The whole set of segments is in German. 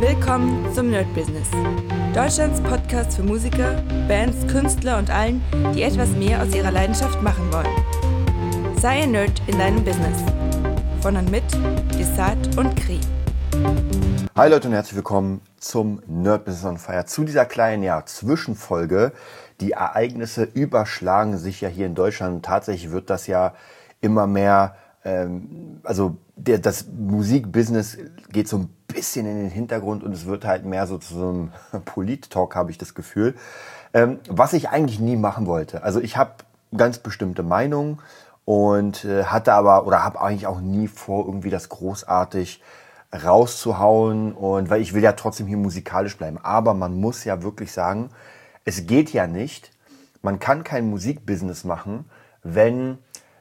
Willkommen zum Nerd Business. Deutschlands Podcast für Musiker, Bands, Künstler und allen, die etwas mehr aus ihrer Leidenschaft machen wollen. Sei ein Nerd in deinem Business. Von und mit Desart und Kri. Hi Leute und herzlich willkommen zum Nerd Business on Fire. Zu dieser kleinen ja, Zwischenfolge. Die Ereignisse überschlagen sich ja hier in Deutschland. Tatsächlich wird das ja immer mehr, ähm, also der, das Musikbusiness geht so ein bisschen in den Hintergrund und es wird halt mehr so zu so einem Polit-Talk, habe ich das Gefühl. Ähm, was ich eigentlich nie machen wollte. Also ich habe ganz bestimmte Meinungen und äh, hatte aber oder habe eigentlich auch nie vor, irgendwie das großartig rauszuhauen und weil ich will ja trotzdem hier musikalisch bleiben. Aber man muss ja wirklich sagen, es geht ja nicht. Man kann kein Musikbusiness machen, wenn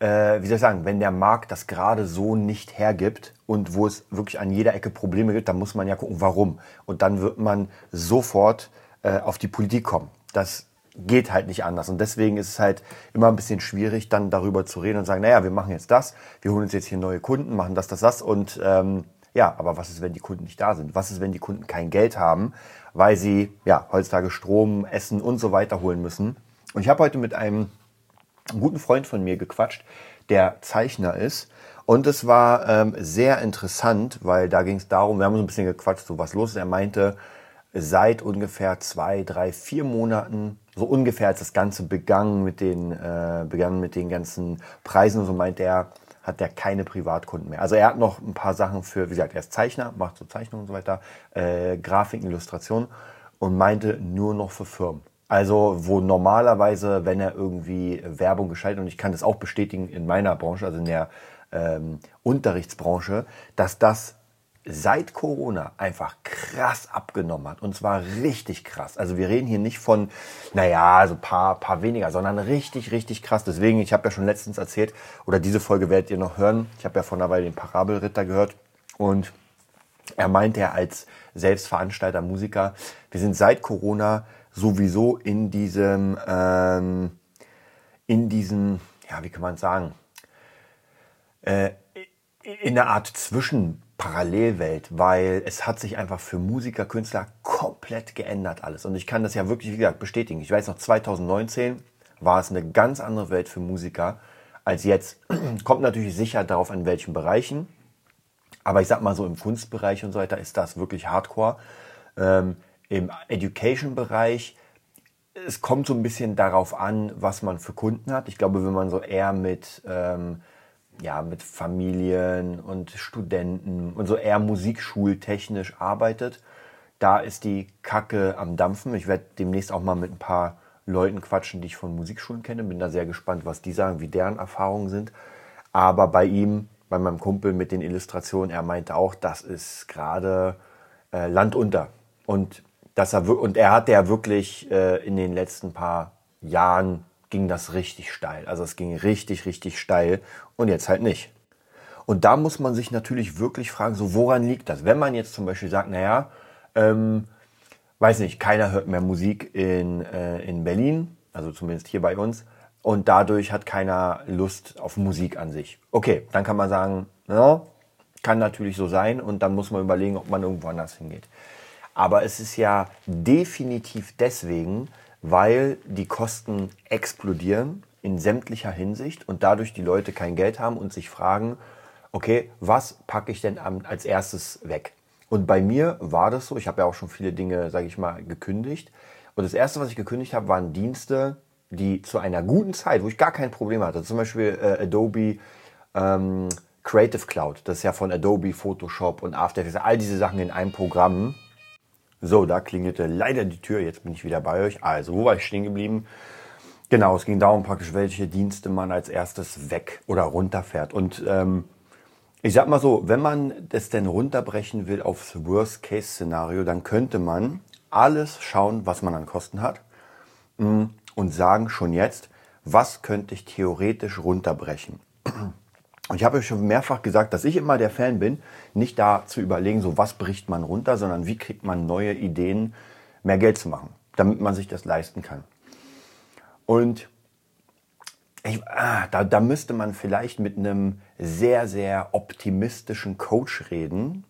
äh, wie soll ich sagen, wenn der Markt das gerade so nicht hergibt und wo es wirklich an jeder Ecke Probleme gibt, dann muss man ja gucken, warum. Und dann wird man sofort äh, auf die Politik kommen. Das geht halt nicht anders. Und deswegen ist es halt immer ein bisschen schwierig, dann darüber zu reden und sagen, naja, wir machen jetzt das, wir holen uns jetzt hier neue Kunden, machen das, das, das. Und ähm, ja, aber was ist, wenn die Kunden nicht da sind? Was ist, wenn die Kunden kein Geld haben, weil sie ja heutzutage Strom, Essen und so weiter holen müssen? Und ich habe heute mit einem einen guten Freund von mir gequatscht, der Zeichner ist. Und es war ähm, sehr interessant, weil da ging es darum, wir haben so ein bisschen gequatscht, so was los ist. Er meinte, seit ungefähr zwei, drei, vier Monaten, so ungefähr als das Ganze begann mit den, äh, begann mit den ganzen Preisen so meinte er, hat er keine Privatkunden mehr. Also er hat noch ein paar Sachen für, wie gesagt, er ist Zeichner, macht so Zeichnungen und so weiter, äh, Grafiken, Illustrationen und meinte nur noch für Firmen. Also wo normalerweise, wenn er irgendwie Werbung geschaltet, und ich kann das auch bestätigen in meiner Branche, also in der ähm, Unterrichtsbranche, dass das seit Corona einfach krass abgenommen hat. Und zwar richtig krass. Also wir reden hier nicht von, naja, also paar, paar weniger, sondern richtig, richtig krass. Deswegen, ich habe ja schon letztens erzählt, oder diese Folge werdet ihr noch hören. Ich habe ja von einer Weile den Parabelritter gehört. Und er meinte ja als Selbstveranstalter, Musiker, wir sind seit Corona sowieso in diesem, ähm, in diesem, ja, wie kann man sagen, äh, in einer Art Zwischenparallelwelt, weil es hat sich einfach für Musiker, Künstler komplett geändert alles. Und ich kann das ja wirklich, wie gesagt, bestätigen. Ich weiß noch, 2019 war es eine ganz andere Welt für Musiker als jetzt. Kommt natürlich sicher darauf an, welchen Bereichen. Aber ich sag mal so im Kunstbereich und so weiter ist das wirklich Hardcore. Ähm, im Education-Bereich, es kommt so ein bisschen darauf an, was man für Kunden hat. Ich glaube, wenn man so eher mit, ähm, ja, mit Familien und Studenten und so eher musikschultechnisch arbeitet, da ist die Kacke am Dampfen. Ich werde demnächst auch mal mit ein paar Leuten quatschen, die ich von Musikschulen kenne. Bin da sehr gespannt, was die sagen, wie deren Erfahrungen sind. Aber bei ihm, bei meinem Kumpel mit den Illustrationen, er meinte auch, das ist gerade äh, Land unter. Und dass er und er hat ja wirklich äh, in den letzten paar Jahren ging das richtig steil. Also es ging richtig, richtig steil und jetzt halt nicht. Und da muss man sich natürlich wirklich fragen, so woran liegt das? Wenn man jetzt zum Beispiel sagt, naja, ähm, weiß nicht, keiner hört mehr Musik in, äh, in Berlin, also zumindest hier bei uns, und dadurch hat keiner Lust auf Musik an sich. Okay, dann kann man sagen, ja, kann natürlich so sein und dann muss man überlegen, ob man irgendwo anders hingeht. Aber es ist ja definitiv deswegen, weil die Kosten explodieren in sämtlicher Hinsicht und dadurch die Leute kein Geld haben und sich fragen, okay, was packe ich denn als erstes weg? Und bei mir war das so, ich habe ja auch schon viele Dinge, sage ich mal, gekündigt. Und das Erste, was ich gekündigt habe, waren Dienste, die zu einer guten Zeit, wo ich gar kein Problem hatte, zum Beispiel äh, Adobe ähm, Creative Cloud, das ist ja von Adobe Photoshop und After Effects, all diese Sachen in einem Programm. So, da klingelte leider die Tür. Jetzt bin ich wieder bei euch. Also, wo war ich stehen geblieben? Genau, es ging darum praktisch, welche Dienste man als erstes weg oder runterfährt. Und ähm, ich sag mal so, wenn man das denn runterbrechen will aufs Worst-Case-Szenario, dann könnte man alles schauen, was man an Kosten hat mm, und sagen schon jetzt, was könnte ich theoretisch runterbrechen. Und ich habe euch schon mehrfach gesagt, dass ich immer der Fan bin, nicht da zu überlegen, so was bricht man runter, sondern wie kriegt man neue Ideen, mehr Geld zu machen, damit man sich das leisten kann. Und ich, ah, da, da müsste man vielleicht mit einem sehr, sehr optimistischen Coach reden.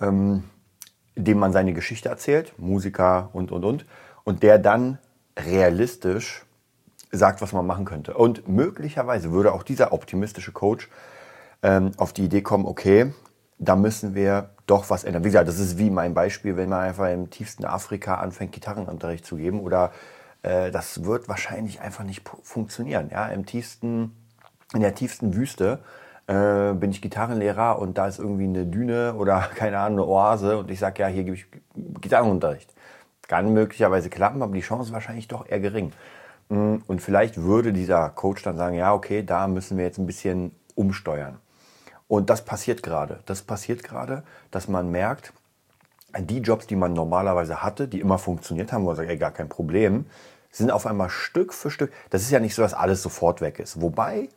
Ähm, dem man seine Geschichte erzählt, Musiker und, und, und, und der dann realistisch sagt, was man machen könnte. Und möglicherweise würde auch dieser optimistische Coach ähm, auf die Idee kommen, okay, da müssen wir doch was ändern. Wie gesagt, das ist wie mein Beispiel, wenn man einfach im tiefsten Afrika anfängt, Gitarrenunterricht zu geben oder äh, das wird wahrscheinlich einfach nicht funktionieren. Ja? Im tiefsten, in der tiefsten Wüste äh, bin ich Gitarrenlehrer und da ist irgendwie eine Düne oder keine Ahnung, eine Oase und ich sage, ja, hier gebe ich Gitarrenunterricht. Kann möglicherweise klappen, aber die Chance ist wahrscheinlich doch eher gering. Mm, und vielleicht würde dieser Coach dann sagen, ja, okay, da müssen wir jetzt ein bisschen umsteuern. Und das passiert gerade. Das passiert gerade, dass man merkt, die Jobs, die man normalerweise hatte, die immer funktioniert haben, wo man sagt, ey, gar kein Problem, sind auf einmal Stück für Stück. Das ist ja nicht so, dass alles sofort weg ist. Wobei,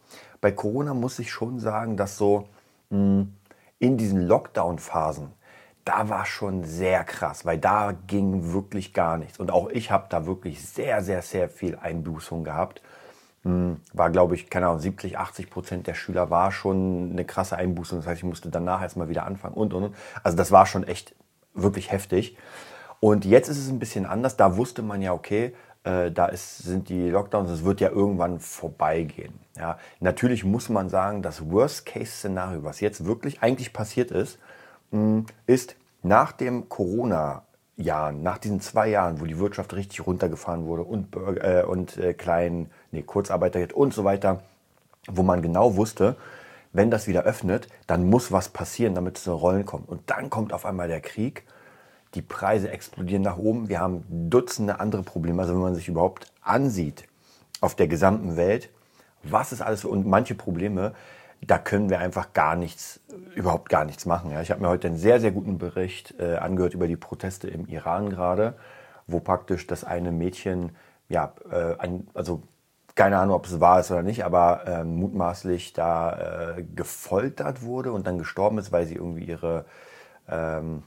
bei Corona muss ich schon sagen, dass so mh, hm, in diesen Lockdown-Phasen, da war schon sehr krass, weil da ging wirklich gar nichts. Und auch ich habe da wirklich sehr, sehr, sehr viel Einbußung gehabt. Hm, war, glaube ich, keine Ahnung, 70, 80 Prozent der Schüler war schon eine krasse Einbußung. Das heißt, ich musste danach erstmal wieder anfangen und, und, und. Also das war schon echt wirklich heftig. Und jetzt ist es ein bisschen anders. Da wusste man ja, okay, äh, da ist, sind die Lockdowns, es wird ja irgendwann vorbeigehen. Ja. Natürlich muss man sagen, das Worst-Case-Szenario, was jetzt wirklich eigentlich passiert ist, ist nach dem Corona Jahren, nach diesen zwei Jahren, wo die Wirtschaft richtig runtergefahren wurde und, äh, und äh, kleinen, nee, Kurzarbeiter und so weiter, wo man genau wusste, wenn das wieder öffnet, dann muss was passieren, damit es in Rollen kommt. Und dann kommt auf einmal der Krieg, die Preise explodieren nach oben, wir haben Dutzende andere Probleme. Also wenn man sich überhaupt ansieht auf der gesamten Welt, was ist alles und manche Probleme, da können wir einfach gar nichts, überhaupt gar nichts machen. Ja. Ich habe mir heute einen sehr, sehr guten Bericht äh, angehört über die Proteste im Iran gerade, wo praktisch das eine Mädchen, ja, äh, ein, also keine Ahnung, ob es wahr ist oder nicht, aber äh, mutmaßlich da äh, gefoltert wurde und dann gestorben ist, weil sie irgendwie ihre, ähm,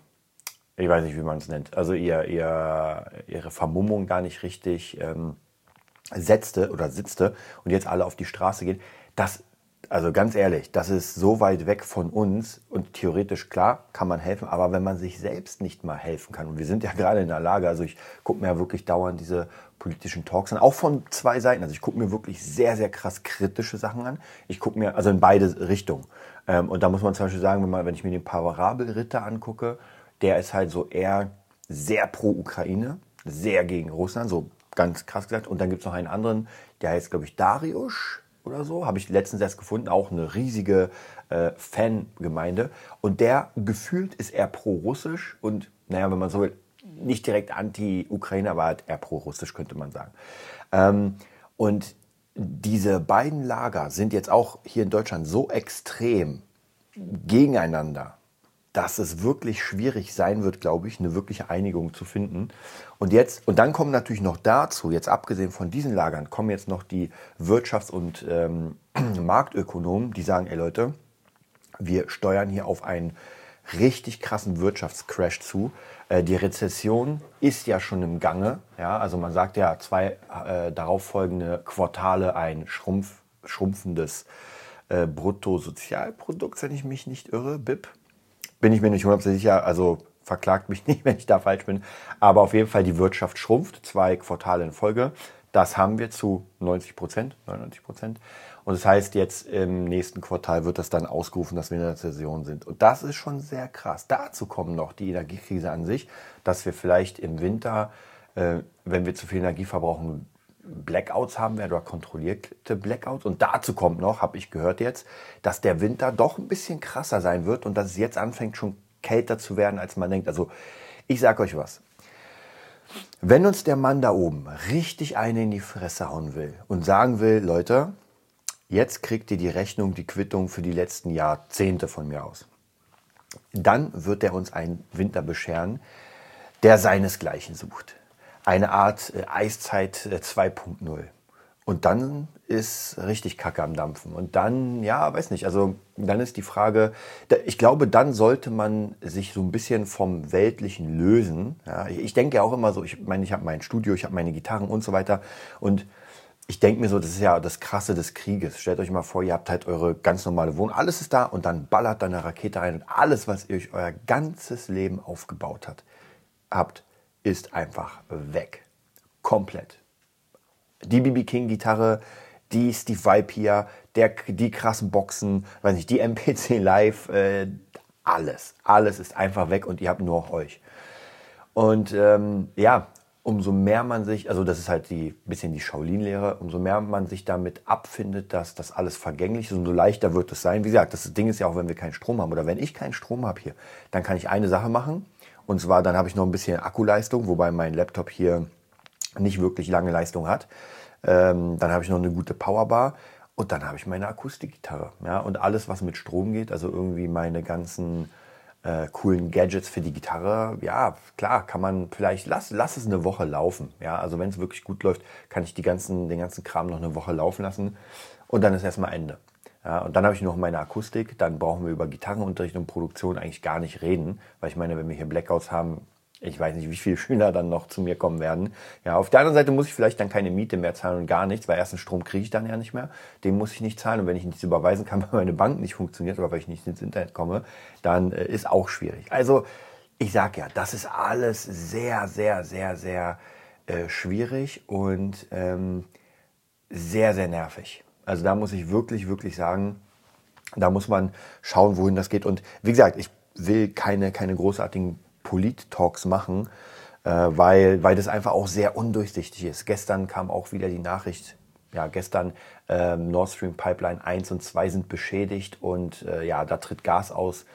ich weiß nicht, wie man es nennt, also ihr, ihr, ihre Vermummung gar nicht richtig ähm, setzte oder sitzte und jetzt alle auf die Straße gehen. Das also ganz ehrlich, das ist so weit weg von uns und theoretisch klar kann man helfen, aber wenn man sich selbst nicht mal helfen kann, und wir sind ja gerade in der Lage, also ich gucke mir ja wirklich dauernd diese politischen Talks an, auch von zwei Seiten. Also ich gucke mir wirklich sehr, sehr krass kritische Sachen an. Ich gucke mir, also in beide Richtungen. Ähm, und da muss man zum Beispiel sagen, wenn, man, wenn ich mir den Parabelritter angucke, der ist halt so eher sehr pro Ukraine, sehr gegen Russland, so ganz krass gesagt. Und dann gibt es noch einen anderen, der heißt, glaube ich, Darius oder so, habe ich letztens erst gefunden, auch eine riesige äh, Fangemeinde. Und der gefühlt ist eher pro-russisch und, naja, wenn man so will, nicht direkt anti-Ukraine, aber halt eher pro-russisch, könnte man sagen. Ähm, und diese beiden Lager sind jetzt auch hier in Deutschland so extrem gegeneinander, dass es wirklich schwierig sein wird, glaube ich, eine wirkliche Einigung zu finden. Und jetzt, und dann kommen natürlich noch dazu, jetzt abgesehen von diesen Lagern, kommen jetzt noch die Wirtschafts- und ähm, Marktökonomen, die sagen, ey Leute, wir steuern hier auf einen richtig krassen Wirtschaftscrash zu. Äh, die Rezession ist ja schon im Gange. Ja, also man sagt ja zwei äh, darauffolgende Quartale ein Schrumpf, schrumpfendes äh, Bruttosozialprodukt, wenn ich mich nicht irre, BIP bin ich mir nicht hundertprozentig sicher, also verklagt mich nicht, wenn ich da falsch bin. Aber auf jeden Fall die Wirtschaft schrumpft, zwei Quartale in Folge. Das haben wir zu 90 Prozent, 99 Prozent. Und das heißt, jetzt im nächsten Quartal wird das dann ausgerufen, dass wir in der Rezession sind. Und das ist schon sehr krass. Dazu kommen noch die Energiekrise an sich, dass wir vielleicht im Winter, äh, wenn wir zu viel Energie verbrauchen, Blackouts haben werden oder kontrollierte Blackouts. Und dazu kommt noch, habe ich gehört jetzt, dass der Winter doch ein bisschen krasser sein wird und dass es jetzt anfängt schon kälter zu werden, als man denkt. Also ich sage euch was. Wenn uns der Mann da oben richtig eine in die Fresse hauen will und sagen will, Leute, jetzt kriegt ihr die Rechnung, die Quittung für die letzten Jahrzehnte von mir aus, dann wird er uns einen Winter bescheren, der seinesgleichen sucht eine Art äh, Eiszeit 2.0. Äh, und dann ist richtig Kacke am Dampfen. Und dann, ja, weiß nicht, also dann ist die Frage, ich glaube, dann sollte man sich so ein bisschen vom Weltlichen lösen. Ja, ich denke ja auch immer so, ich meine, ich habe mein Studio, ich habe meine Gitarren und so weiter. Und ich denke mir so, das ist ja das Krasse des Krieges. Stellt euch mal vor, ihr habt halt eure ganz normale Wohnung, alles ist da und dann ballert da eine Rakete rein und alles, was ihr euch euer ganzes Leben aufgebaut hat, habt, ist einfach weg. Komplett. Die BB King Gitarre, die Steve Vibe hier, der, die krassen Boxen, weiß nicht, die MPC Live, äh, alles, alles ist einfach weg und ihr habt nur euch. Und ähm, ja, umso mehr man sich, also das ist halt die bisschen die Shaolin-Lehre, umso mehr man sich damit abfindet, dass das alles vergänglich ist, umso leichter wird es sein. Wie gesagt, das Ding ist ja auch, wenn wir keinen Strom haben oder wenn ich keinen Strom habe hier, dann kann ich eine Sache machen und zwar dann habe ich noch ein bisschen Akkuleistung, wobei mein Laptop hier nicht wirklich lange Leistung hat. Ähm, dann habe ich noch eine gute Powerbar und dann habe ich meine Akustikgitarre. Ja? Und alles, was mit Strom geht, also irgendwie meine ganzen äh, coolen Gadgets für die Gitarre, ja, klar, kann man vielleicht, lass, lass es eine Woche laufen. Ja, also wenn es wirklich gut läuft, kann ich die ganzen, den ganzen Kram noch eine Woche laufen lassen und dann ist erstmal Ende. Ja, und dann habe ich noch meine Akustik, dann brauchen wir über Gitarrenunterricht und Produktion eigentlich gar nicht reden, weil ich meine, wenn wir hier Blackouts haben, ich weiß nicht, wie viele Schüler dann noch zu mir kommen werden. Ja, auf der anderen Seite muss ich vielleicht dann keine Miete mehr zahlen und gar nichts, weil erstens Strom kriege ich dann ja nicht mehr. Den muss ich nicht zahlen. Und wenn ich nichts überweisen kann, weil meine Bank nicht funktioniert oder weil ich nicht ins Internet komme, dann äh, ist auch schwierig. Also, ich sage ja, das ist alles sehr, sehr, sehr, sehr äh, schwierig und ähm, sehr, sehr nervig. Also da muss ich wirklich, wirklich sagen, da muss man schauen, wohin das geht. Und wie gesagt, ich will keine, keine großartigen Polit-Talks machen, äh, weil, weil das einfach auch sehr undurchsichtig ist. Gestern kam auch wieder die Nachricht, ja, gestern ähm, Nord Stream Pipeline 1 und 2 sind beschädigt und äh, ja, da tritt Gas aus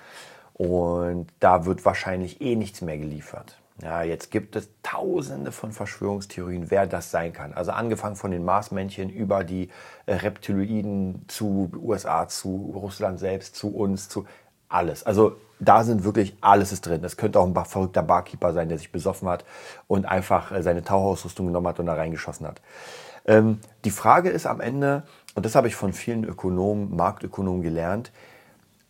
und da wird wahrscheinlich eh nichts mehr geliefert. Ja, jetzt gibt es tausende von Verschwörungstheorien, wer das sein kann. Also angefangen von den Marsmännchen über die äh, Reptiloiden zu USA, zu Russland selbst, zu uns, zu alles. Also da sind wirklich alles ist drin. Es könnte auch ein verrückter Barkeeper sein, der sich besoffen hat und einfach äh, seine Tauchausrüstung genommen hat und da reingeschossen hat. Ähm, die Frage ist am Ende, und das habe ich von vielen Ökonomen, Marktökonomen gelernt,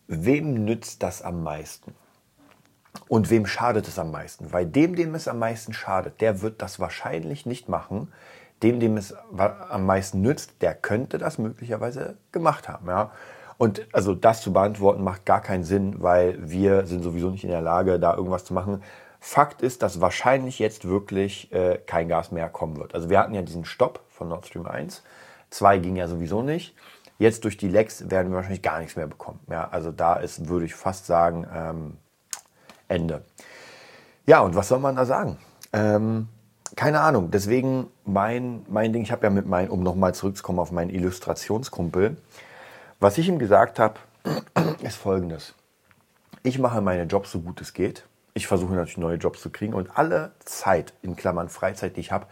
wem nützt das am meisten? Und wem schadet es am meisten? Weil dem, dem es am meisten schadet, der wird das wahrscheinlich nicht machen. Dem, dem es am meisten nützt, der könnte das möglicherweise gemacht haben. Ja? Und also das zu beantworten macht gar keinen Sinn, weil wir sind sowieso nicht in der Lage, da irgendwas zu machen. Fakt ist, dass wahrscheinlich jetzt wirklich äh, kein Gas mehr kommen wird. Also wir hatten ja diesen Stopp von Nord Stream 1. 2 ging ja sowieso nicht. Jetzt durch die Lecks werden wir wahrscheinlich gar nichts mehr bekommen. Ja, also da ist, würde ich fast sagen, ähm, Ende. Ja, und was soll man da sagen? Ähm, keine Ahnung. Deswegen mein, mein Ding, ich habe ja mit meinem, um nochmal zurückzukommen auf meinen Illustrationskumpel, was ich ihm gesagt habe, ist folgendes. Ich mache meine Jobs so gut es geht. Ich versuche natürlich neue Jobs zu kriegen und alle Zeit, in Klammern Freizeit, die ich habe,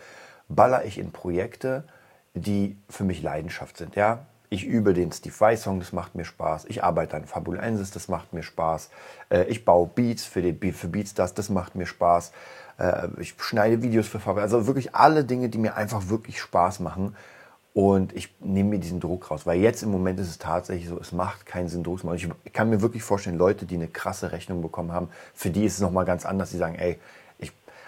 baller ich in Projekte, die für mich Leidenschaft sind. Ja? Ich übe den Steve Vai Song, das macht mir Spaß. Ich arbeite an Fabulensis, das macht mir Spaß. Äh, ich baue Beats für, die, für Beatstars, das macht mir Spaß. Äh, ich schneide Videos für Fabulensis. Also wirklich alle Dinge, die mir einfach wirklich Spaß machen. Und ich nehme mir diesen Druck raus, weil jetzt im Moment ist es tatsächlich so, es macht keinen Sinn, Druck zu machen. Ich kann mir wirklich vorstellen, Leute, die eine krasse Rechnung bekommen haben, für die ist es nochmal ganz anders. Die sagen, ey,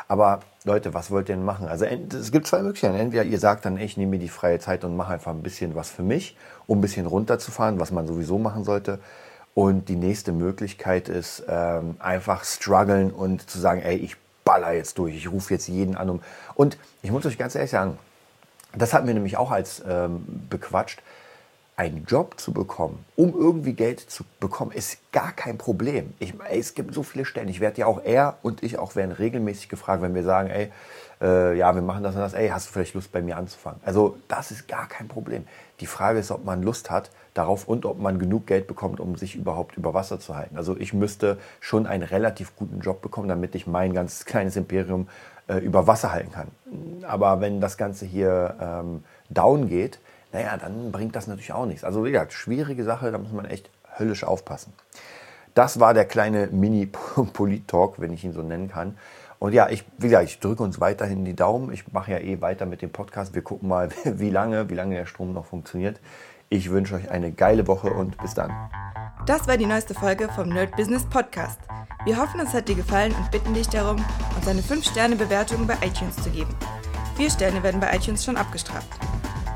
aber Leute, was wollt ihr denn machen? Also es gibt zwei Möglichkeiten. Entweder ihr sagt dann, ich nehme mir die freie Zeit und mache einfach ein bisschen was für mich, um ein bisschen runterzufahren, was man sowieso machen sollte. Und die nächste Möglichkeit ist ähm, einfach strugglen und zu sagen, ey, ich baller jetzt durch, ich rufe jetzt jeden an. Um und ich muss euch ganz ehrlich sagen, das hatten wir nämlich auch als ähm, bequatscht. Einen Job zu bekommen, um irgendwie Geld zu bekommen, ist gar kein Problem. Ich, ey, es gibt so viele Stellen. Ich werde ja auch, er und ich auch werden regelmäßig gefragt, wenn wir sagen, ey, äh, ja, wir machen das und das, ey, hast du vielleicht Lust bei mir anzufangen? Also das ist gar kein Problem. Die Frage ist, ob man Lust hat darauf und ob man genug Geld bekommt, um sich überhaupt über Wasser zu halten. Also ich müsste schon einen relativ guten Job bekommen, damit ich mein ganzes kleines Imperium äh, über Wasser halten kann. Aber wenn das Ganze hier ähm, down geht, naja, dann bringt das natürlich auch nichts. Also wie gesagt, schwierige Sache, da muss man echt höllisch aufpassen. Das war der kleine Mini-Polit-Talk, wenn ich ihn so nennen kann. Und ja, ich, wie gesagt, ich drücke uns weiterhin die Daumen. Ich mache ja eh weiter mit dem Podcast. Wir gucken mal, wie lange, wie lange der Strom noch funktioniert. Ich wünsche euch eine geile Woche und bis dann. Das war die neueste Folge vom Nerd Business Podcast. Wir hoffen, es hat dir gefallen und bitten dich darum, uns eine 5-Sterne-Bewertung bei iTunes zu geben. Vier Sterne werden bei iTunes schon abgestraft.